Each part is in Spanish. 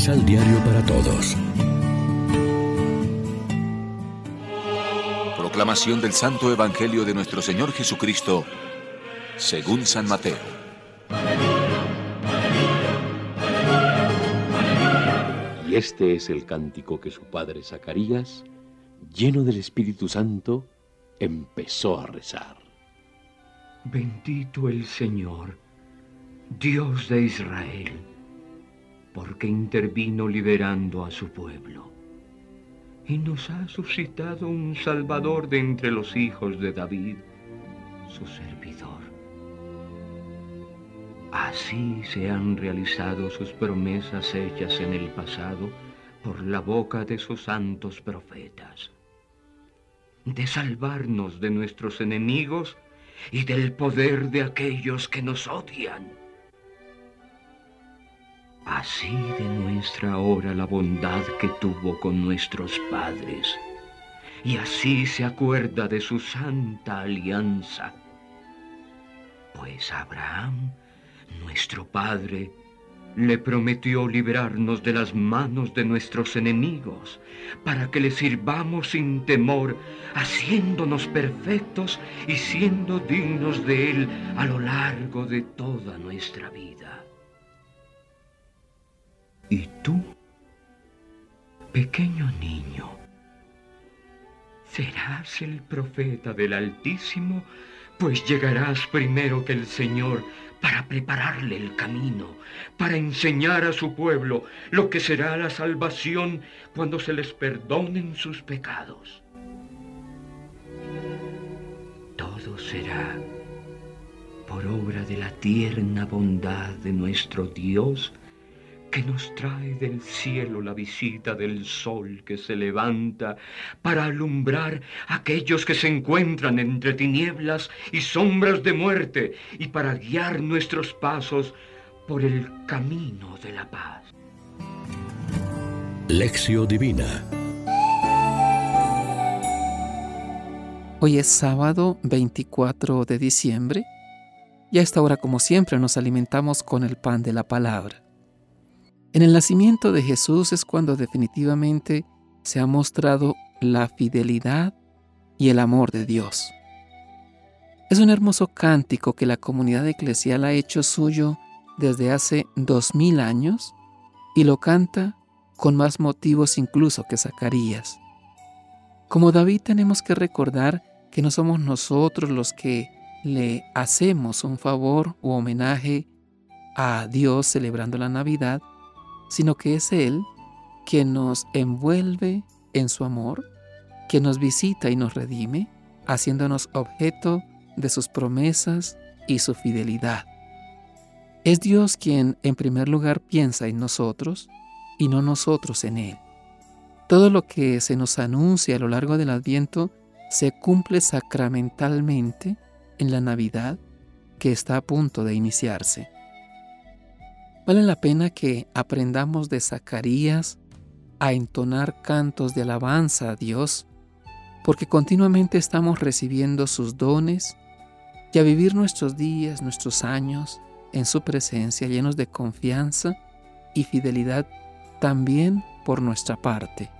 Misal Diario para Todos. Proclamación del Santo Evangelio de nuestro Señor Jesucristo, según San Mateo. Y este es el cántico que su padre Zacarías, lleno del Espíritu Santo, empezó a rezar. Bendito el Señor, Dios de Israel, porque intervino liberando a su pueblo. Y nos ha suscitado un Salvador de entre los hijos de David, su servidor. Así se han realizado sus promesas hechas en el pasado por la boca de sus santos profetas, de salvarnos de nuestros enemigos y del poder de aquellos que nos odian así demuestra ahora la bondad que tuvo con nuestros padres, y así se acuerda de su santa alianza. Pues Abraham, nuestro padre, le prometió librarnos de las manos de nuestros enemigos, para que le sirvamos sin temor, haciéndonos perfectos y siendo dignos de Él a lo largo de toda nuestra vida. Tú, pequeño niño, serás el profeta del Altísimo, pues llegarás primero que el Señor para prepararle el camino, para enseñar a su pueblo lo que será la salvación cuando se les perdonen sus pecados. Todo será por obra de la tierna bondad de nuestro Dios, que nos trae del cielo la visita del sol que se levanta para alumbrar a aquellos que se encuentran entre tinieblas y sombras de muerte y para guiar nuestros pasos por el camino de la paz. Lección Divina Hoy es sábado 24 de diciembre y a esta hora como siempre nos alimentamos con el pan de la palabra. En el nacimiento de Jesús es cuando definitivamente se ha mostrado la fidelidad y el amor de Dios. Es un hermoso cántico que la comunidad eclesial ha hecho suyo desde hace dos mil años y lo canta con más motivos incluso que Zacarías. Como David tenemos que recordar que no somos nosotros los que le hacemos un favor u homenaje a Dios celebrando la Navidad, sino que es Él quien nos envuelve en su amor, quien nos visita y nos redime, haciéndonos objeto de sus promesas y su fidelidad. Es Dios quien en primer lugar piensa en nosotros y no nosotros en Él. Todo lo que se nos anuncia a lo largo del Adviento se cumple sacramentalmente en la Navidad que está a punto de iniciarse. Vale la pena que aprendamos de Zacarías a entonar cantos de alabanza a Dios, porque continuamente estamos recibiendo sus dones y a vivir nuestros días, nuestros años en su presencia llenos de confianza y fidelidad también por nuestra parte.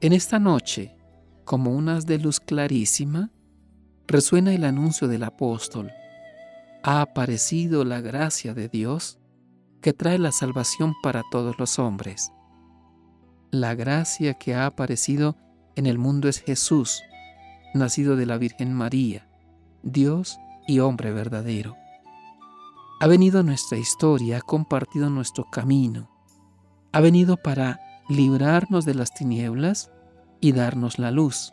En esta noche, como unas de luz clarísima, resuena el anuncio del apóstol. Ha aparecido la gracia de Dios que trae la salvación para todos los hombres. La gracia que ha aparecido en el mundo es Jesús, nacido de la Virgen María, Dios y hombre verdadero. Ha venido a nuestra historia, ha compartido nuestro camino, ha venido para librarnos de las tinieblas y darnos la luz.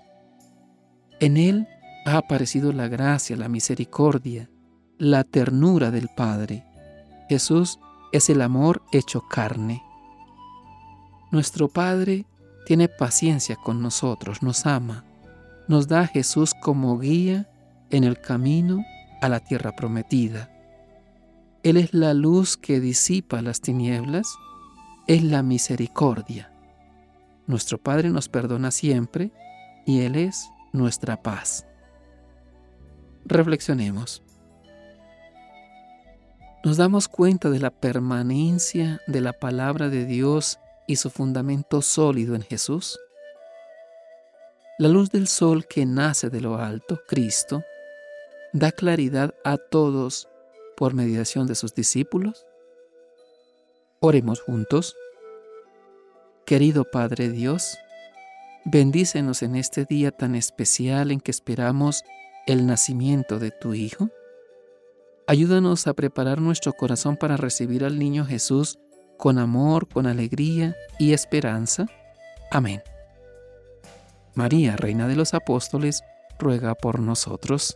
En Él ha aparecido la gracia, la misericordia, la ternura del Padre. Jesús es el amor hecho carne. Nuestro Padre tiene paciencia con nosotros, nos ama, nos da a Jesús como guía en el camino a la tierra prometida. Él es la luz que disipa las tinieblas, es la misericordia. Nuestro Padre nos perdona siempre y Él es nuestra paz. Reflexionemos. Nos damos cuenta de la permanencia de la palabra de Dios y su fundamento sólido en Jesús? La luz del sol que nace de lo alto, Cristo, da claridad a todos por mediación de sus discípulos? Oremos juntos. Querido Padre Dios, bendícenos en este día tan especial en que esperamos el nacimiento de tu Hijo. Ayúdanos a preparar nuestro corazón para recibir al niño Jesús con amor, con alegría y esperanza. Amén. María, Reina de los Apóstoles, ruega por nosotros.